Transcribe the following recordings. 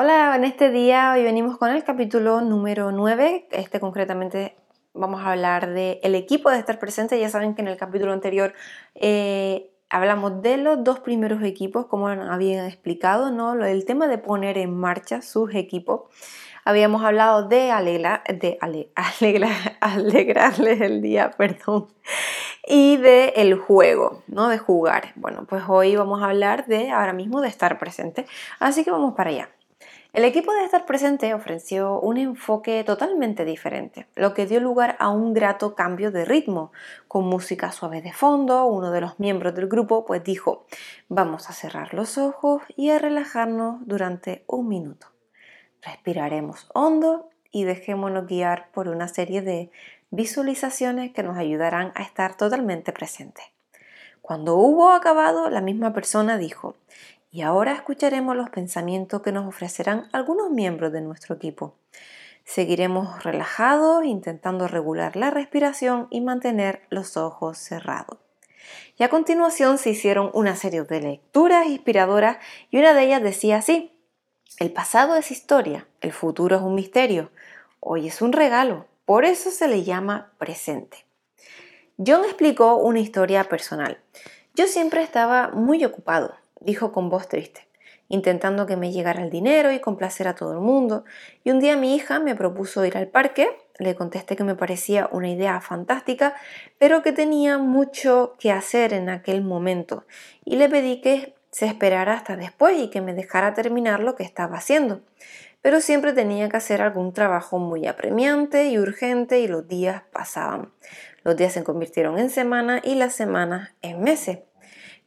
Hola, en este día hoy venimos con el capítulo número 9. Este concretamente vamos a hablar del el equipo de estar presente. Ya saben que en el capítulo anterior eh, hablamos de los dos primeros equipos, como habían explicado, ¿no? El tema de poner en marcha sus equipos. Habíamos hablado de, de alegrarles el día, perdón, y de el juego, ¿no? De jugar. Bueno, pues hoy vamos a hablar de ahora mismo de estar presente. Así que vamos para allá. El equipo de estar presente ofreció un enfoque totalmente diferente, lo que dio lugar a un grato cambio de ritmo. Con música suave de fondo, uno de los miembros del grupo pues dijo, vamos a cerrar los ojos y a relajarnos durante un minuto. Respiraremos hondo y dejémonos guiar por una serie de visualizaciones que nos ayudarán a estar totalmente presentes. Cuando hubo acabado, la misma persona dijo, y ahora escucharemos los pensamientos que nos ofrecerán algunos miembros de nuestro equipo. Seguiremos relajados, intentando regular la respiración y mantener los ojos cerrados. Y a continuación se hicieron una serie de lecturas inspiradoras y una de ellas decía así, el pasado es historia, el futuro es un misterio, hoy es un regalo, por eso se le llama presente. John explicó una historia personal. Yo siempre estaba muy ocupado, dijo con voz triste, intentando que me llegara el dinero y complacer a todo el mundo. Y un día mi hija me propuso ir al parque, le contesté que me parecía una idea fantástica, pero que tenía mucho que hacer en aquel momento, y le pedí que se esperara hasta después y que me dejara terminar lo que estaba haciendo. Pero siempre tenía que hacer algún trabajo muy apremiante y urgente y los días pasaban. Los días se convirtieron en semanas y las semanas en meses.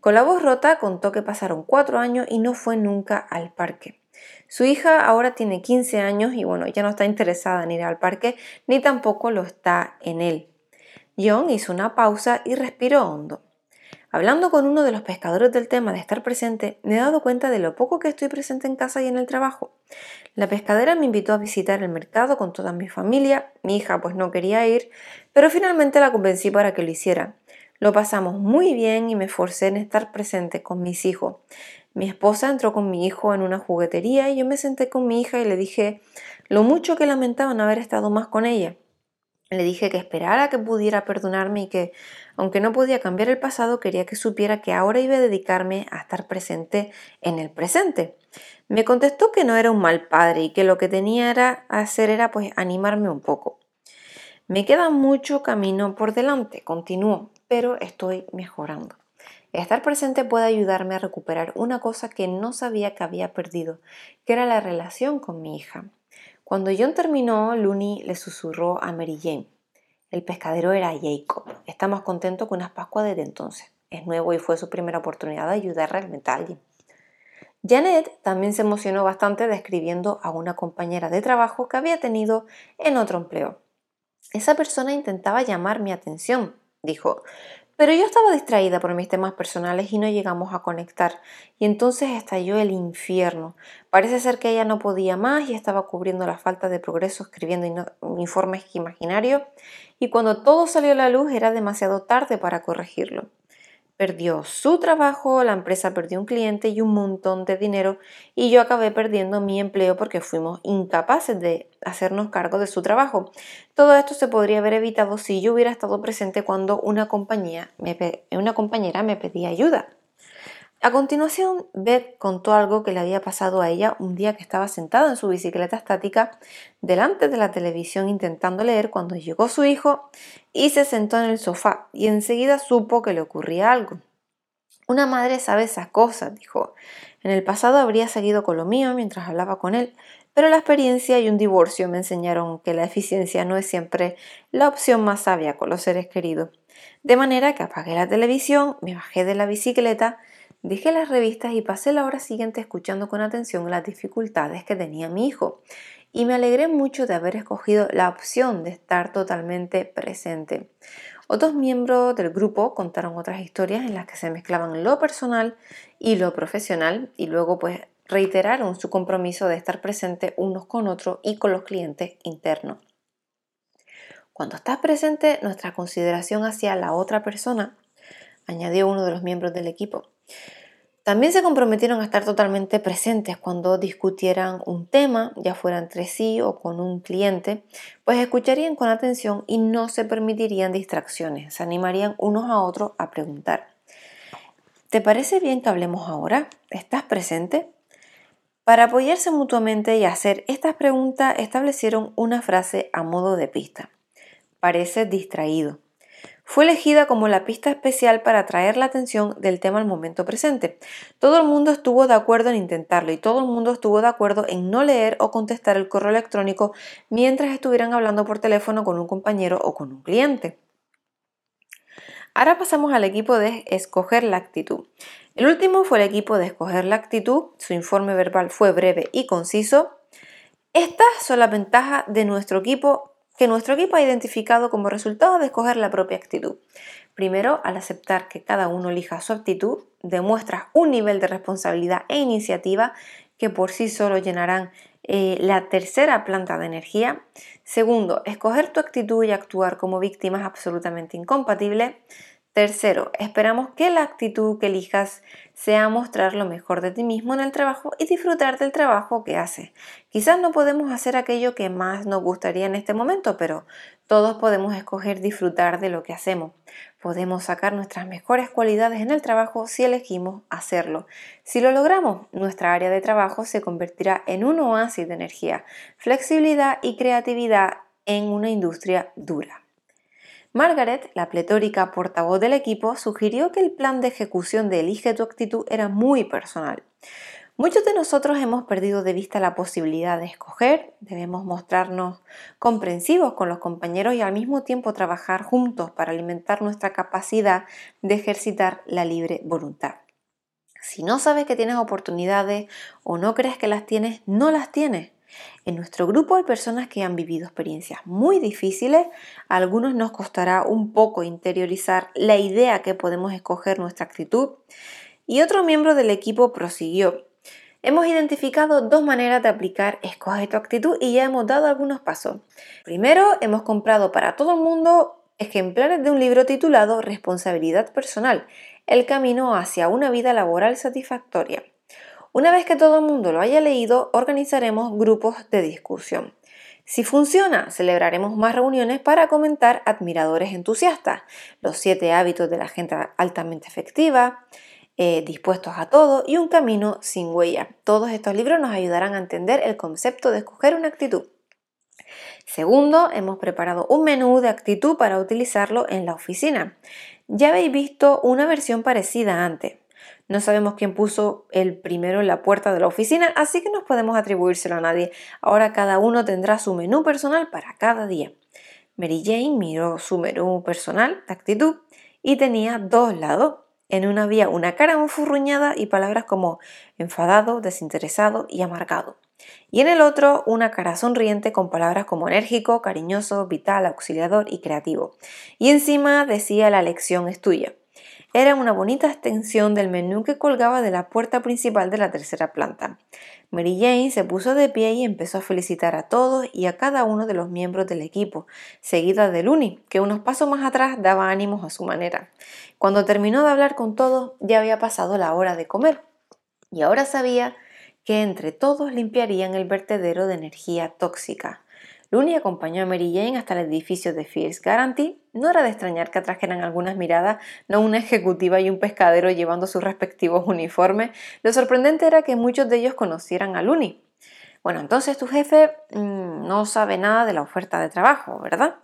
Con la voz rota contó que pasaron cuatro años y no fue nunca al parque. Su hija ahora tiene 15 años y bueno, ya no está interesada en ir al parque ni tampoco lo está en él. John hizo una pausa y respiró hondo. Hablando con uno de los pescadores del tema de estar presente, me he dado cuenta de lo poco que estoy presente en casa y en el trabajo. La pescadera me invitó a visitar el mercado con toda mi familia, mi hija pues no quería ir, pero finalmente la convencí para que lo hiciera. Lo pasamos muy bien y me forcé en estar presente con mis hijos. Mi esposa entró con mi hijo en una juguetería y yo me senté con mi hija y le dije lo mucho que lamentaba no haber estado más con ella. Le dije que esperara que pudiera perdonarme y que, aunque no podía cambiar el pasado, quería que supiera que ahora iba a dedicarme a estar presente en el presente. Me contestó que no era un mal padre y que lo que tenía que hacer era pues animarme un poco. Me queda mucho camino por delante, continuó pero estoy mejorando. Estar presente puede ayudarme a recuperar una cosa que no sabía que había perdido, que era la relación con mi hija. Cuando John terminó, Looney le susurró a Mary Jane. El pescadero era Jacob. Estamos contentos con unas Pascuas desde entonces. Es nuevo y fue su primera oportunidad de ayudar realmente a alguien. Janet también se emocionó bastante describiendo a una compañera de trabajo que había tenido en otro empleo. Esa persona intentaba llamar mi atención, dijo. Pero yo estaba distraída por mis temas personales y no llegamos a conectar. Y entonces estalló el infierno. Parece ser que ella no podía más y estaba cubriendo la falta de progreso escribiendo informes imaginarios. Y cuando todo salió a la luz era demasiado tarde para corregirlo perdió su trabajo, la empresa perdió un cliente y un montón de dinero y yo acabé perdiendo mi empleo porque fuimos incapaces de hacernos cargo de su trabajo. Todo esto se podría haber evitado si yo hubiera estado presente cuando una, compañía una compañera me pedía ayuda. A continuación, Beth contó algo que le había pasado a ella un día que estaba sentada en su bicicleta estática delante de la televisión intentando leer cuando llegó su hijo y se sentó en el sofá y enseguida supo que le ocurría algo. Una madre sabe esas cosas, dijo. En el pasado habría seguido con lo mío mientras hablaba con él, pero la experiencia y un divorcio me enseñaron que la eficiencia no es siempre la opción más sabia con los seres queridos. De manera que apagué la televisión, me bajé de la bicicleta, Dejé las revistas y pasé la hora siguiente escuchando con atención las dificultades que tenía mi hijo y me alegré mucho de haber escogido la opción de estar totalmente presente. Otros miembros del grupo contaron otras historias en las que se mezclaban lo personal y lo profesional y luego pues reiteraron su compromiso de estar presente unos con otros y con los clientes internos. Cuando estás presente, nuestra consideración hacia la otra persona, añadió uno de los miembros del equipo, También se comprometieron a estar totalmente presentes cuando discutieran un tema, ya fuera entre sí o con un cliente, pues escucharían con atención y no se permitirían distracciones, se animarían unos a otros a preguntar. ¿Te parece bien que hablemos ahora? ¿Estás presente? Para apoyarse mutuamente y hacer estas preguntas establecieron una frase a modo de pista. Parece distraído. Fue elegida como la pista especial para atraer la atención del tema al momento presente. Todo el mundo estuvo de acuerdo en intentarlo y todo el mundo estuvo de acuerdo en no leer o contestar el correo electrónico mientras estuvieran hablando por teléfono con un compañero o con un cliente. Ahora pasamos al equipo de escoger la actitud. El último fue el equipo de escoger la actitud. Su informe verbal fue breve y conciso. Estas son las ventajas de nuestro equipo que nuestro equipo ha identificado como resultado de escoger la propia actitud. Primero, al aceptar que cada uno elija su actitud, demuestras un nivel de responsabilidad e iniciativa que por sí solo llenarán eh, la tercera planta de energía. Segundo, escoger tu actitud y actuar como víctima es absolutamente incompatible. Tercero, esperamos que la actitud que elijas sea mostrar lo mejor de ti mismo en el trabajo y disfrutar del trabajo que haces. Quizás no podemos hacer aquello que más nos gustaría en este momento, pero todos podemos escoger disfrutar de lo que hacemos. Podemos sacar nuestras mejores cualidades en el trabajo si elegimos hacerlo. Si lo logramos, nuestra área de trabajo se convertirá en un oasis de energía, flexibilidad y creatividad en una industria dura. Margaret, la pletórica portavoz del equipo, sugirió que el plan de ejecución de Elige tu actitud era muy personal. Muchos de nosotros hemos perdido de vista la posibilidad de escoger, debemos mostrarnos comprensivos con los compañeros y al mismo tiempo trabajar juntos para alimentar nuestra capacidad de ejercitar la libre voluntad. Si no sabes que tienes oportunidades o no crees que las tienes, no las tienes. En nuestro grupo hay personas que han vivido experiencias muy difíciles, a algunos nos costará un poco interiorizar la idea que podemos escoger nuestra actitud y otro miembro del equipo prosiguió. Hemos identificado dos maneras de aplicar Escoge tu actitud y ya hemos dado algunos pasos. Primero, hemos comprado para todo el mundo ejemplares de un libro titulado Responsabilidad Personal, el camino hacia una vida laboral satisfactoria. Una vez que todo el mundo lo haya leído, organizaremos grupos de discusión. Si funciona, celebraremos más reuniones para comentar admiradores entusiastas, los siete hábitos de la gente altamente efectiva, eh, dispuestos a todo y un camino sin huella. Todos estos libros nos ayudarán a entender el concepto de escoger una actitud. Segundo, hemos preparado un menú de actitud para utilizarlo en la oficina. Ya habéis visto una versión parecida antes. No sabemos quién puso el primero en la puerta de la oficina, así que no podemos atribuírselo a nadie. Ahora cada uno tendrá su menú personal para cada día. Mary Jane miró su menú personal, actitud, y tenía dos lados. En una había una cara enfurruñada y palabras como enfadado, desinteresado y amargado. Y en el otro una cara sonriente con palabras como enérgico, cariñoso, vital, auxiliador y creativo. Y encima decía la lección es tuya. Era una bonita extensión del menú que colgaba de la puerta principal de la tercera planta. Mary Jane se puso de pie y empezó a felicitar a todos y a cada uno de los miembros del equipo, seguida de Looney, que unos pasos más atrás daba ánimos a su manera. Cuando terminó de hablar con todos, ya había pasado la hora de comer, y ahora sabía que entre todos limpiarían el vertedero de energía tóxica. Looney acompañó a Mary Jane hasta el edificio de Fierce Guarantee. No era de extrañar que atrajeran algunas miradas, no una ejecutiva y un pescadero llevando sus respectivos uniformes. Lo sorprendente era que muchos de ellos conocieran a Looney. Bueno, entonces tu jefe mm, no sabe nada de la oferta de trabajo, ¿verdad?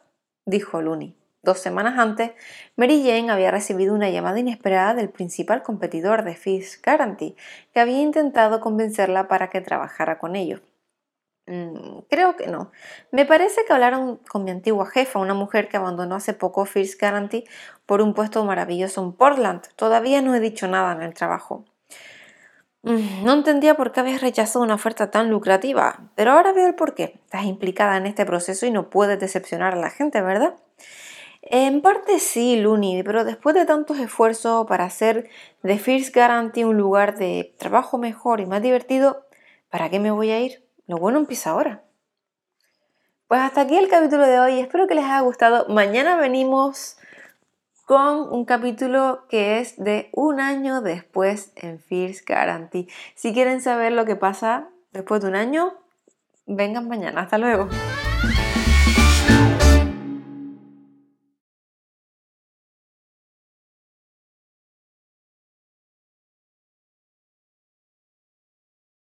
dijo Looney. Dos semanas antes, Mary Jane había recibido una llamada inesperada del principal competidor de Fierce Guarantee, que había intentado convencerla para que trabajara con ellos. Mm, creo que no. Me parece que hablaron con mi antigua jefa, una mujer que abandonó hace poco First Guarantee por un puesto maravilloso en Portland. Todavía no he dicho nada en el trabajo. Mm, no entendía por qué habías rechazado una oferta tan lucrativa, pero ahora veo el porqué. Estás implicada en este proceso y no puedes decepcionar a la gente, ¿verdad? En parte sí, Luni, pero después de tantos esfuerzos para hacer de First Guarantee un lugar de trabajo mejor y más divertido, ¿para qué me voy a ir? Lo bueno empieza ahora. Pues hasta aquí el capítulo de hoy. Espero que les haya gustado. Mañana venimos con un capítulo que es de un año después en Fierce Guarantee. Si quieren saber lo que pasa después de un año, vengan mañana. Hasta luego.